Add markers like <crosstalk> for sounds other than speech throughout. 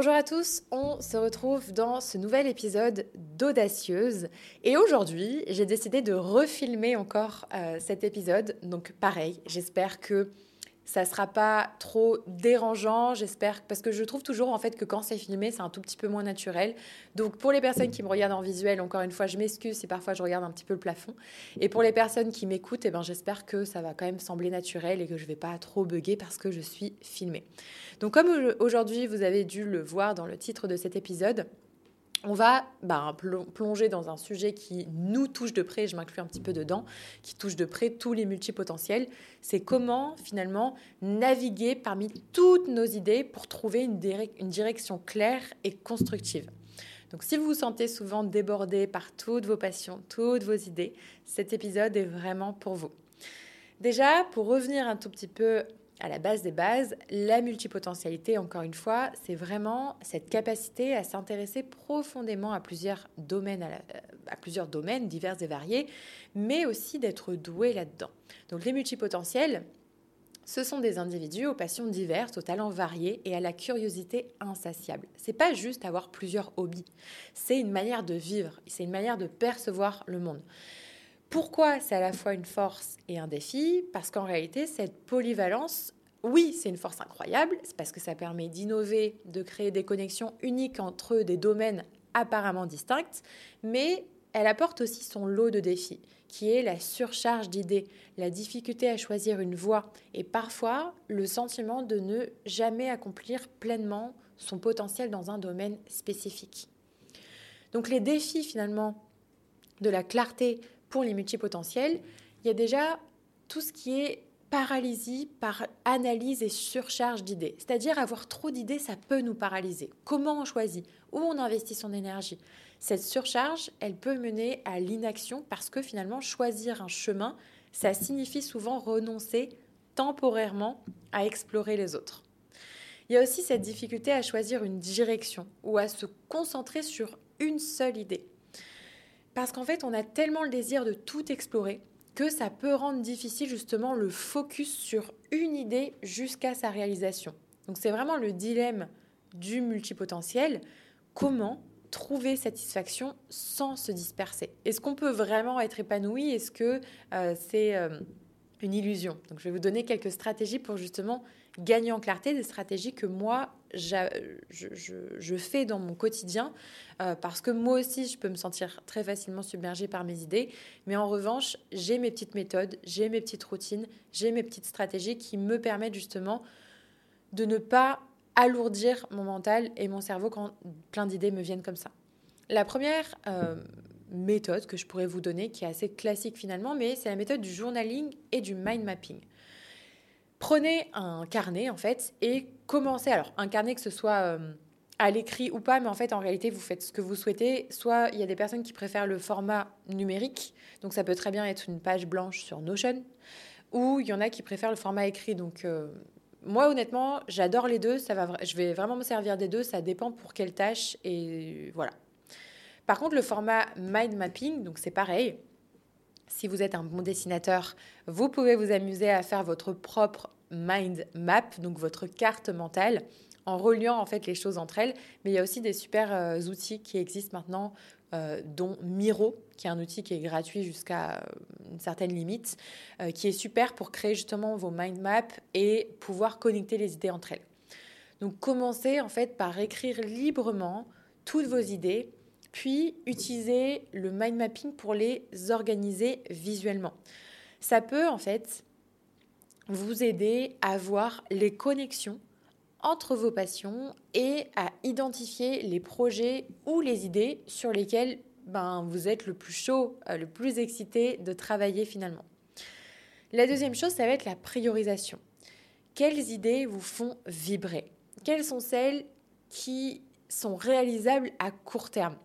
Bonjour à tous, on se retrouve dans ce nouvel épisode d'Audacieuse. Et aujourd'hui, j'ai décidé de refilmer encore euh, cet épisode. Donc pareil, j'espère que ça sera pas trop dérangeant, j'espère, parce que je trouve toujours en fait que quand c'est filmé, c'est un tout petit peu moins naturel. Donc pour les personnes qui me regardent en visuel, encore une fois, je m'excuse si parfois je regarde un petit peu le plafond. Et pour les personnes qui m'écoutent, eh ben, j'espère que ça va quand même sembler naturel et que je vais pas trop bugger parce que je suis filmée. Donc comme aujourd'hui, vous avez dû le voir dans le titre de cet épisode, on va bah, plonger dans un sujet qui nous touche de près, je m'inclus un petit peu dedans, qui touche de près tous les multipotentiels. C'est comment finalement naviguer parmi toutes nos idées pour trouver une, une direction claire et constructive. Donc si vous vous sentez souvent débordé par toutes vos passions, toutes vos idées, cet épisode est vraiment pour vous. Déjà, pour revenir un tout petit peu à la base des bases, la multipotentialité, encore une fois, c'est vraiment cette capacité à s'intéresser profondément à plusieurs domaines, à, plusieurs domaines divers et variés, mais aussi d'être doué là-dedans. Donc les multipotentiels, ce sont des individus aux passions diverses, aux talents variés et à la curiosité insatiable. C'est pas juste avoir plusieurs hobbies, c'est une manière de vivre, c'est une manière de percevoir le monde. Pourquoi c'est à la fois une force et un défi? Parce qu'en réalité, cette polyvalence, oui, c'est une force incroyable, c'est parce que ça permet d'innover, de créer des connexions uniques entre des domaines apparemment distincts, mais elle apporte aussi son lot de défis, qui est la surcharge d'idées, la difficulté à choisir une voie et parfois le sentiment de ne jamais accomplir pleinement son potentiel dans un domaine spécifique. Donc les défis finalement de la clarté, pour les multipotentiels, il y a déjà tout ce qui est paralysie par analyse et surcharge d'idées. C'est-à-dire avoir trop d'idées, ça peut nous paralyser. Comment on choisit? Où on investit son énergie? Cette surcharge, elle peut mener à l'inaction parce que finalement, choisir un chemin, ça signifie souvent renoncer temporairement à explorer les autres. Il y a aussi cette difficulté à choisir une direction ou à se concentrer sur une seule idée. Parce qu'en fait, on a tellement le désir de tout explorer que ça peut rendre difficile justement le focus sur une idée jusqu'à sa réalisation. Donc c'est vraiment le dilemme du multipotentiel. Comment trouver satisfaction sans se disperser? Est-ce qu'on peut vraiment être épanoui? Est-ce que euh, c'est euh, une illusion? Donc je vais vous donner quelques stratégies pour justement gagner en clarté, des stratégies que moi, je, fais dans mon quotidien, euh, parce que moi aussi, je peux me sentir très facilement submergée par mes idées, mais en revanche, j'ai mes petites méthodes, j'ai mes petites routines, j'ai mes petites stratégies qui me permettent justement de ne pas alourdir mon mental et mon cerveau quand plein d'idées me viennent comme ça. La première euh, méthode que je pourrais vous donner, qui est assez classique finalement, mais c'est la méthode du journaling et du mind mapping. Prenez un carnet en fait et commencez. Alors un carnet que ce soit euh, à l'écrit ou pas, mais en fait en réalité vous faites ce que vous souhaitez. Soit il y a des personnes qui préfèrent le format numérique, donc ça peut très bien être une page blanche sur Notion, ou il y en a qui préfèrent le format écrit. Donc euh, moi honnêtement j'adore les deux. Ça va, je vais vraiment me servir des deux. Ça dépend pour quelle tâche et voilà. Par contre le format mind mapping, donc c'est pareil. Si vous êtes un bon dessinateur, vous pouvez vous amuser à faire votre propre mind map, donc votre carte mentale, en reliant en fait les choses entre elles. Mais il y a aussi des super euh, outils qui existent maintenant, euh, dont Miro, qui est un outil qui est gratuit jusqu'à euh, une certaine limite, qui est super pour créer justement vos mind maps et pouvoir connecter les idées entre elles. Donc commencez en fait par écrire librement toutes vos idées puis utiliser le mind mapping pour les organiser visuellement. Ça peut en fait vous aider à voir les connexions entre vos passions et à identifier les projets ou les idées sur lesquels ben, vous êtes le plus chaud, euh, le plus excité de travailler finalement. La deuxième chose, ça va être la priorisation. Quelles idées vous font vibrer? Quelles sont celles qui sont réalisables à court terme?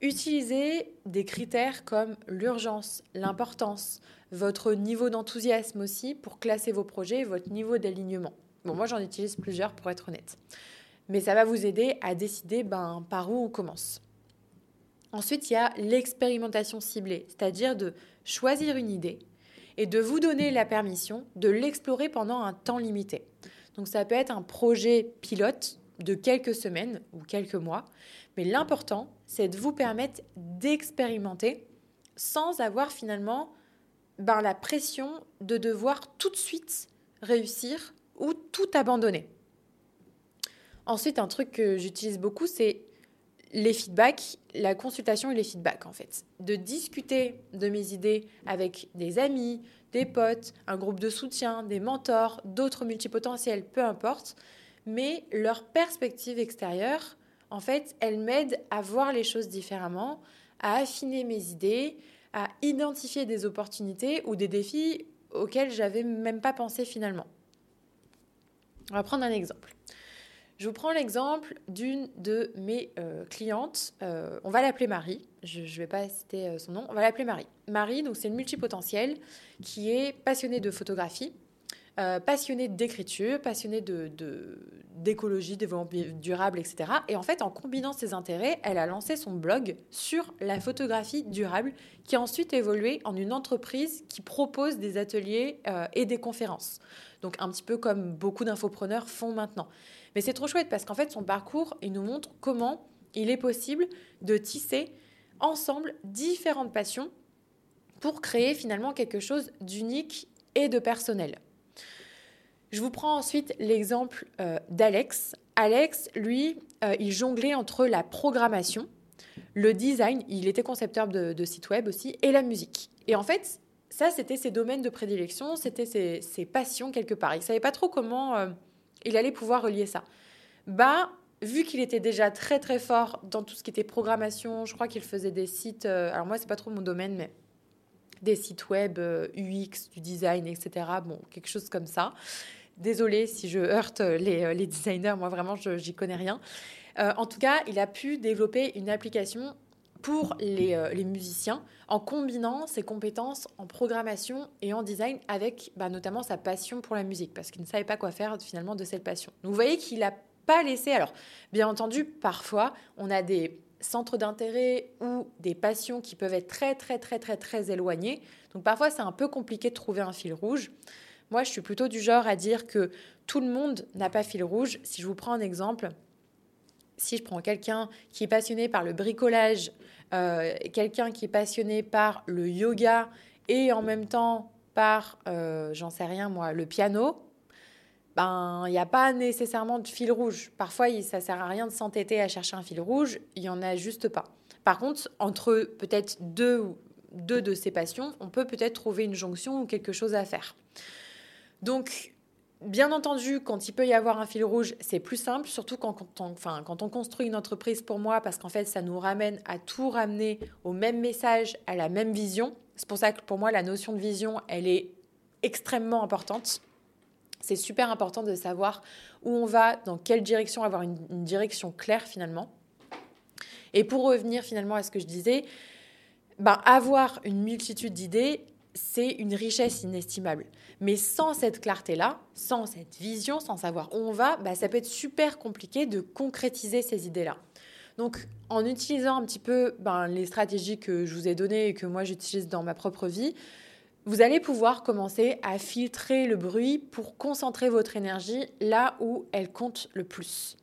Utilisez des critères comme l'urgence, l'importance, votre niveau d'enthousiasme aussi pour classer vos projets et votre niveau d'alignement. Bon, moi j'en utilise plusieurs pour être honnête. Mais ça va vous aider à décider ben, par où on commence. Ensuite, il y a l'expérimentation ciblée, c'est-à-dire de choisir une idée et de vous donner la permission de l'explorer pendant un temps limité. Donc ça peut être un projet pilote de quelques semaines ou quelques mois. Mais l'important, c'est de vous permettre d'expérimenter sans avoir finalement ben, la pression de devoir tout de suite réussir ou tout abandonner. Ensuite, un truc que j'utilise beaucoup, c'est les feedbacks, la consultation et les feedbacks en fait. De discuter de mes idées avec des amis, des potes, un groupe de soutien, des mentors, d'autres multipotentiels, peu importe. Mais leur perspective extérieure, en fait, elle m'aide à voir les choses différemment, à affiner mes idées, à identifier des opportunités ou des défis auxquels j'avais même pas pensé finalement. On va prendre un exemple. Je vous prends l'exemple d'une de mes euh, clientes. Euh, on va l'appeler Marie. Je ne vais pas citer euh, son nom. On va l'appeler Marie. Marie, donc c'est une multipotentielle qui est passionnée de photographie, passionnée d'écriture, passionnée de, d'écologie, développement durable, etc. Et en fait, en combinant ses intérêts, elle a lancé son blog sur la photographie durable, qui a ensuite évolué en une entreprise qui propose des ateliers et des conférences. Donc un petit peu comme beaucoup d'infopreneurs font maintenant. Mais c'est trop chouette parce qu'en fait, son parcours, il nous montre comment il est possible de tisser ensemble différentes passions pour créer finalement quelque chose d'unique et de personnel. Je vous prends ensuite l'exemple euh, d'Alex. Alex, lui, euh, il jonglait entre la programmation, le design, il était concepteur de, sites web aussi, et la musique. Et en fait, ça, c'était ses domaines de prédilection, c'était ses, passions quelque part. Il savait pas trop comment euh, il allait pouvoir relier ça. Bah, vu qu'il était déjà très très fort dans tout ce qui était programmation, je crois qu'il faisait des sites, alors moi c'est pas trop mon domaine, mais des sites web, UX, du design, etc. Bon, quelque chose comme ça. Désolée si je heurte les, euh, designers, moi vraiment j'y connais rien. en tout cas, il a pu développer une application pour les, les, musiciens en combinant ses compétences en programmation et en design avec bah, notamment sa passion pour la musique parce qu'il ne savait pas quoi faire finalement de cette passion. Vous voyez qu'il a pas laisser. Alors, bien entendu, parfois, on a des centres d'intérêt ou des passions qui peuvent être très, très, très, très, très éloignés. Donc, parfois, c'est un peu compliqué de trouver un fil rouge. Moi, je suis plutôt du genre à dire que tout le monde n'a pas fil rouge. Si je vous prends un exemple, si je prends quelqu'un qui est passionné par le bricolage, euh, quelqu'un qui est passionné par le yoga et en même temps par, euh, j'en sais rien moi, le piano, ben, il n'y a pas nécessairement de fil rouge. Parfois, ça sert à rien de s'entêter à chercher un fil rouge, il n'y en a juste pas. Par contre, entre peut-être deux, deux de ces passions, on peut peut-être trouver une jonction ou quelque chose à faire. Donc, bien entendu, quand il peut y avoir un fil rouge, c'est plus simple, surtout quand, on, enfin, quand on construit une entreprise pour moi, parce qu'en fait, ça nous ramène à tout ramener au même message, à la même vision. C'est pour ça que pour moi, la notion de vision, elle est extrêmement importante. C'est super important de savoir où on va, dans quelle direction, avoir une, direction claire finalement. Et pour revenir finalement à ce que je disais, ben, avoir une multitude d'idées, c'est une richesse inestimable. Mais sans cette clarté-là, sans cette vision, sans savoir où on va, ben, ça peut être super compliqué de concrétiser ces idées-là. Donc, en utilisant un petit peu ben, les stratégies que je vous ai données et que moi j'utilise dans ma propre vie, vous allez pouvoir commencer à filtrer le bruit pour concentrer votre énergie là où elle compte le plus.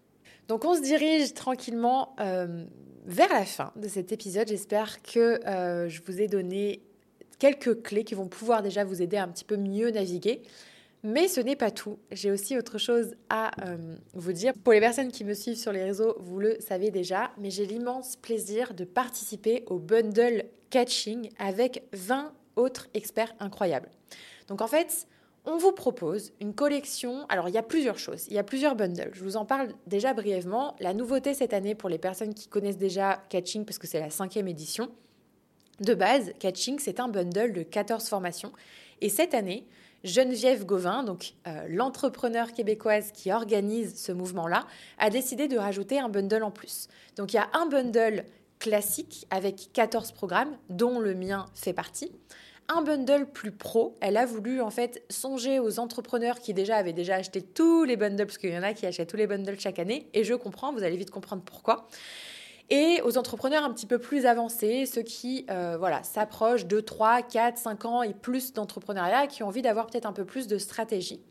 Donc on se dirige tranquillement euh, vers la fin de cet épisode. J'espère que euh, je vous ai donné quelques clés qui vont pouvoir déjà vous aider à un petit peu mieux naviguer. Mais ce n'est pas tout. J'ai aussi autre chose à euh, vous dire. Pour les personnes qui me suivent sur les réseaux, vous le savez déjà, mais j'ai l'immense plaisir de participer au bundle catching avec 20 autres experts incroyables. Donc en fait, on vous propose une collection. Alors, il y a plusieurs choses. Il y a plusieurs bundles. Je vous en parle déjà brièvement. La nouveauté cette année pour les personnes qui connaissent déjà Catching, parce que c'est la cinquième édition, de base, Catching, c'est un bundle de 14 formations. Et cette année, Geneviève Gauvin, donc euh, l'entrepreneur québécoise qui organise ce mouvement-là, a décidé de rajouter un bundle en plus. Donc il y a un bundle classique avec 14 programmes, dont le mien fait partie un bundle plus pro. Elle a voulu en fait songer aux entrepreneurs qui déjà avaient déjà acheté tous les bundles, parce qu'il y en a qui achètent tous les bundles chaque année, et je comprends, vous allez vite comprendre pourquoi. Et aux entrepreneurs un petit peu plus avancés, ceux qui euh, voilà, s'approchent de 3, 4, 5 ans et plus d'entrepreneuriat, qui ont envie d'avoir peut-être un peu plus de stratégie.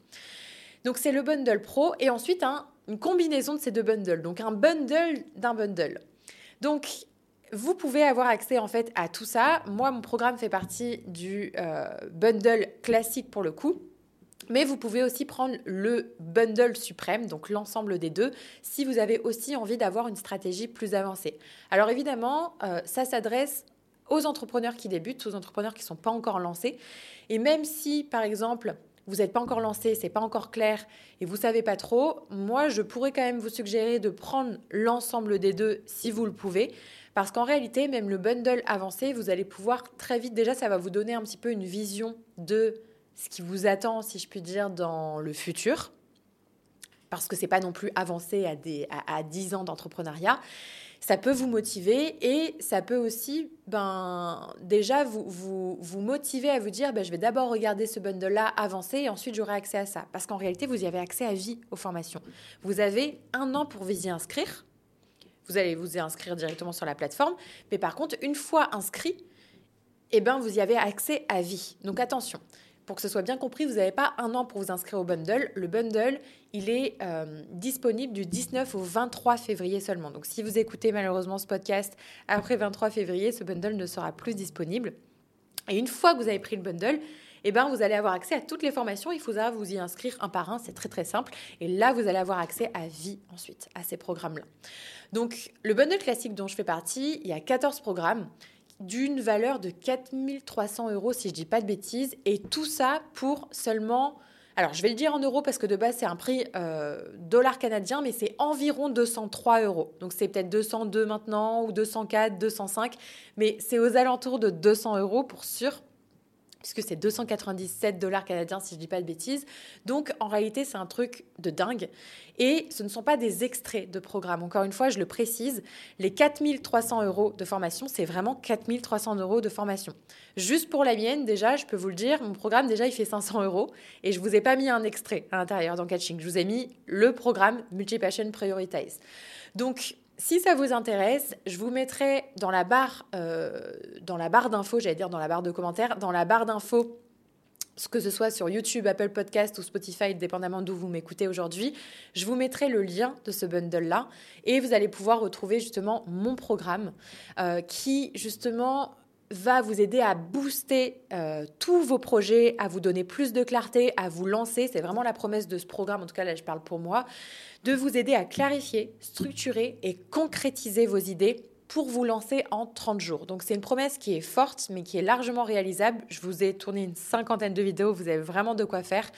Donc c'est le bundle pro et ensuite un une combinaison de ces deux bundles, donc un bundle d'un bundle. Donc, vous pouvez avoir accès en fait à tout ça. Moi, mon programme fait partie du euh, bundle classique pour le coup. Mais vous pouvez aussi prendre le bundle suprême, donc l'ensemble des deux, si vous avez aussi envie d'avoir une stratégie plus avancée. Alors évidemment, euh, ça s'adresse aux entrepreneurs qui débutent, aux entrepreneurs qui ne sont pas encore lancés. Et même si, par exemple, vous n'êtes pas encore lancé, c'est pas encore clair et vous savez pas trop, moi je pourrais quand même vous suggérer de prendre l'ensemble des deux si vous le pouvez. Parce qu'en réalité, même le bundle avancé, vous allez pouvoir très vite, déjà ça va vous donner un petit peu une vision de ce qui vous attend, si je puis dire, dans le futur. Parce que c'est pas non plus avancé à, des, à, à 10 ans d'entrepreneuriat ça peut vous motiver et ça peut aussi ben, déjà vous motiver à vous dire ben, je vais d'abord regarder ce bundle-là avancer et ensuite j'aurai accès à ça. Parce qu'en réalité, vous y avez accès à vie aux formations. Vous avez un an pour vous y inscrire. Vous allez vous y inscrire directement sur la plateforme. Mais par contre, une fois inscrit, eh ben, vous y avez accès à vie. Donc attention, pour que ce soit bien compris, vous n'avez pas un an pour vous inscrire au bundle. Le bundle, il est euh, disponible du 19 au 23 février seulement. Donc si vous écoutez malheureusement ce podcast après 23 février, ce bundle ne sera plus disponible. Et une fois que vous avez pris le bundle, eh ben, vous allez avoir accès à toutes les formations. Il faudra vous y inscrire un par un. C'est très très simple. Et là, vous allez avoir accès à vie ensuite, à ces programmes-là. Donc, le bundle classique dont je fais partie, il y a 14 programmes d'une valeur de 4300 euros, si je dis pas de bêtises, et tout ça pour seulement. Alors, je vais le dire en euros parce que de base, c'est un prix euh, dollar canadien, mais c'est environ 203 euros. Donc, c'est peut-être 202 maintenant, ou 204, 205, mais c'est aux alentours de 200 euros pour sûr puisque c'est 297 dollars canadiens si je ne dis pas de bêtises. Donc en réalité, c'est un truc de dingue. Et ce ne sont pas des extraits de programme. Encore une fois, je le précise, les 4300 euros de formation, c'est vraiment 4300 euros de formation. Juste pour la mienne, déjà, je peux vous le dire, mon programme, déjà, il fait 500 euros. Et je vous ai pas mis un extrait à l'intérieur dans Catching. Je vous ai mis le programme Multi-Passion Prioritize. Donc, si ça vous intéresse, je vous mettrai dans la barre, euh, dans la barre d'infos, j'allais dire dans la barre de commentaires, dans la barre d'infos, que ce soit sur YouTube, Apple Podcast ou Spotify, dépendamment d'où vous m'écoutez aujourd'hui, je vous mettrai le lien de ce bundle-là et vous allez pouvoir retrouver justement mon programme euh, qui justement va vous aider à booster euh, tous vos projets, à vous donner plus de clarté, à vous lancer. C'est vraiment la promesse de ce programme, en tout cas là je parle pour moi, de vous aider à clarifier, structurer et concrétiser vos idées pour vous lancer en 30 jours. Donc c'est une promesse qui est forte mais qui est largement réalisable. Je vous ai tourné une cinquantaine de vidéos, vous avez vraiment de quoi faire.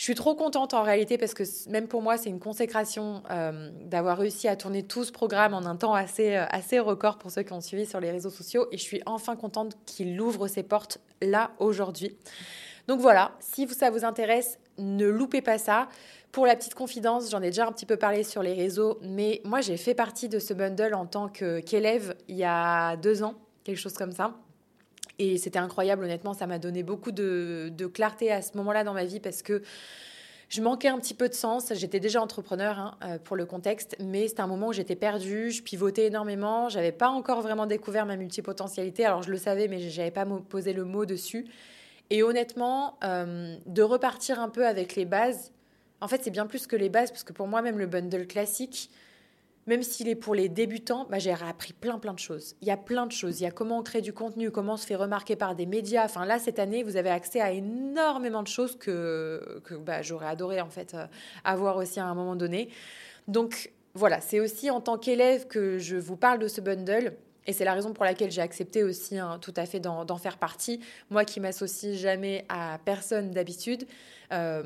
Je suis trop contente en réalité parce que même pour moi, c'est une consécration euh, d'avoir réussi à tourner tout ce programme en un temps assez, euh, assez record pour ceux qui ont suivi sur les réseaux sociaux. Et je suis enfin contente qu'il ouvre ses portes là aujourd'hui. Donc voilà, si ça vous intéresse, ne loupez pas ça. Pour la petite confidence, j'en ai déjà un petit peu parlé sur les réseaux, mais moi j'ai fait partie de ce bundle en tant qu'élève il y a deux ans, quelque chose comme ça. Et c'était incroyable, honnêtement, ça m'a donné beaucoup de, clarté à ce moment-là dans ma vie parce que je manquais un petit peu de sens. J'étais déjà entrepreneur hein, euh, pour le contexte, mais c'était un moment où j'étais perdue, je pivotais énormément, j'avais pas encore vraiment découvert ma multipotentialité. Alors je le savais, mais j'avais pas posé le mot dessus. Et honnêtement, euh, de repartir un peu avec les bases, en fait, c'est bien plus que les bases, parce que pour moi, même le bundle classique, même s'il est pour les débutants, bah, j'ai appris plein plein de choses. Il y a plein de choses. Il y a comment on crée du contenu, comment on se fait remarquer par des médias. Enfin là, cette année, vous avez accès à énormément de choses que, bah, j'aurais adoré en fait euh, avoir aussi à un moment donné. Donc voilà, c'est aussi en tant qu'élève que je vous parle de ce bundle. Et c'est la raison pour laquelle j'ai accepté aussi hein, tout à fait d'en faire partie. Moi qui m'associe jamais à personne d'habitude, euh,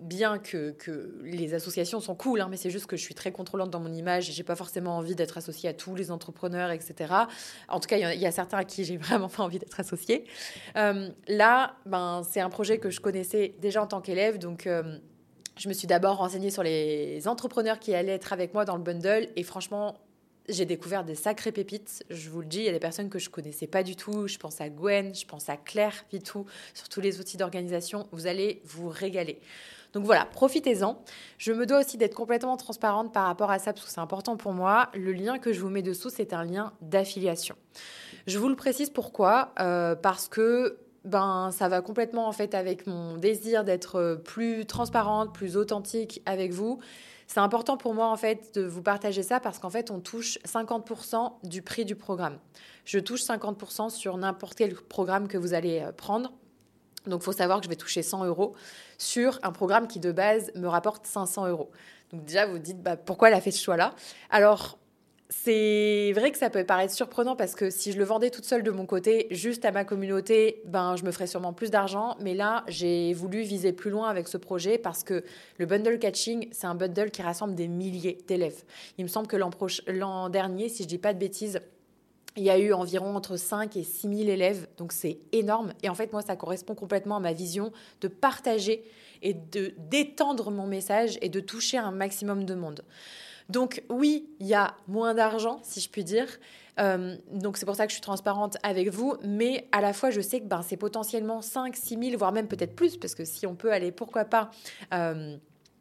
bien que, les associations sont cool, hein, mais c'est juste que je suis très contrôlante dans mon image et j'ai pas forcément envie d'être associée à tous les entrepreneurs, etc. En tout cas, il y, a certains à qui j'ai <laughs> vraiment pas envie d'être associée. Euh, là, ben, c'est un projet que je connaissais déjà en tant qu'élève, donc. Euh, je me suis d'abord renseignée sur les entrepreneurs qui allaient être avec moi dans le bundle et franchement, j'ai découvert des sacrées pépites. Je vous le dis, il y a des personnes que je connaissais pas du tout. Je pense à Gwen, je pense à Claire Vitou, sur tous les outils d'organisation. Vous allez vous régaler. Donc voilà, profitez-en. Je me dois aussi d'être complètement transparente par rapport à ça parce que c'est important pour moi. Le lien que je vous mets dessous, c'est un lien d'affiliation. Je vous le précise pourquoi euh, Parce que ben ça va complètement en fait avec mon désir d'être plus transparente, plus authentique avec vous C'est important pour moi en fait de vous partager ça parce qu'en fait on touche 50% du prix du programme. Je touche 50% sur n'importe quel programme que vous allez euh, prendre. Donc il faut savoir que je vais toucher 100 euros sur un programme qui de base me rapporte 500 euros. Donc déjà vous dites bah, pourquoi elle a fait ce choix-là? Alors c'est vrai que ça peut paraître surprenant parce que si je le vendais toute seule de mon côté, juste à ma communauté, ben je me ferais sûrement plus d'argent. Mais là, j'ai voulu viser plus loin avec ce projet parce que le bundle catching, c'est un bundle qui rassemble des milliers d'élèves. Il me semble que l'an dernier, si je dis pas de bêtises, il y a eu environ entre 5 et 6 000 élèves, donc c'est énorme. Et en fait, moi, ça correspond complètement à ma vision de partager et de d'étendre mon message et de toucher un maximum de monde. Donc oui, il y a moins d'argent, si je puis dire. Euh, donc c'est pour ça que je suis transparente avec vous, mais à la fois je sais que ben, c'est potentiellement 5, 6 000, voire même peut-être plus, parce que si on peut aller, pourquoi pas, euh,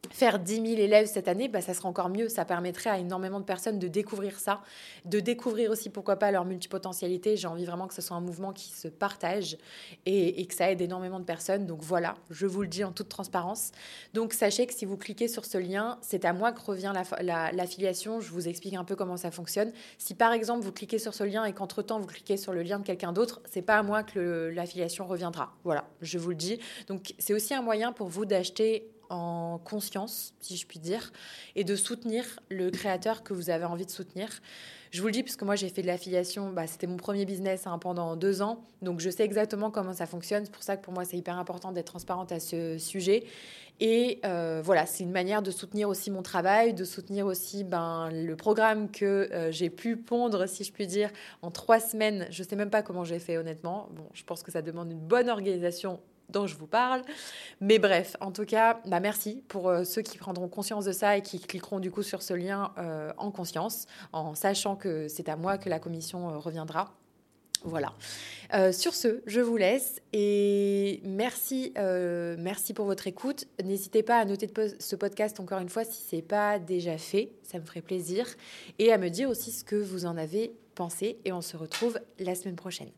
faire 10 000 élèves cette année, bah, ça sera encore mieux. Ça permettrait à énormément de personnes de découvrir ça, de découvrir aussi, pourquoi pas, leur multipotentialité. J'ai envie vraiment que ce soit un mouvement qui se partage et, que ça aide énormément de personnes. Donc voilà, je vous le dis en toute transparence. Donc sachez que si vous cliquez sur ce lien, c'est à moi que revient l'affiliation. je vous explique un peu comment ça fonctionne. Si par exemple vous cliquez sur ce lien et qu'entre-temps vous cliquez sur le lien de quelqu'un d'autre, c'est pas à moi que l'affiliation reviendra. Voilà, je vous le dis. Donc c'est aussi un moyen pour vous d'acheter en conscience, si je puis dire, et de soutenir le créateur que vous avez envie de soutenir. Je vous le dis parce que moi j'ai fait de l'affiliation, bah, c'était mon premier business hein, pendant deux ans, donc je sais exactement comment ça fonctionne. C'est pour ça que pour moi c'est hyper important d'être transparente à ce sujet. Et euh, voilà, c'est une manière de soutenir aussi mon travail, de soutenir aussi ben, le programme que euh, j'ai pu pondre, si je puis dire, en trois semaines. Je sais même pas comment j'ai fait honnêtement. Bon, je pense que ça demande une bonne organisation dont je vous parle. Mais bref, en tout cas, bah merci pour euh, ceux qui prendront conscience de ça et qui cliqueront du coup sur ce lien euh, en conscience, en sachant que c'est à moi que la commission euh, reviendra. Voilà. sur ce, je vous laisse et merci, merci pour votre écoute. N'hésitez pas à noter ce podcast encore une fois si c'est pas déjà fait, ça me ferait plaisir, et à me dire aussi ce que vous en avez pensé. Et on se retrouve la semaine prochaine.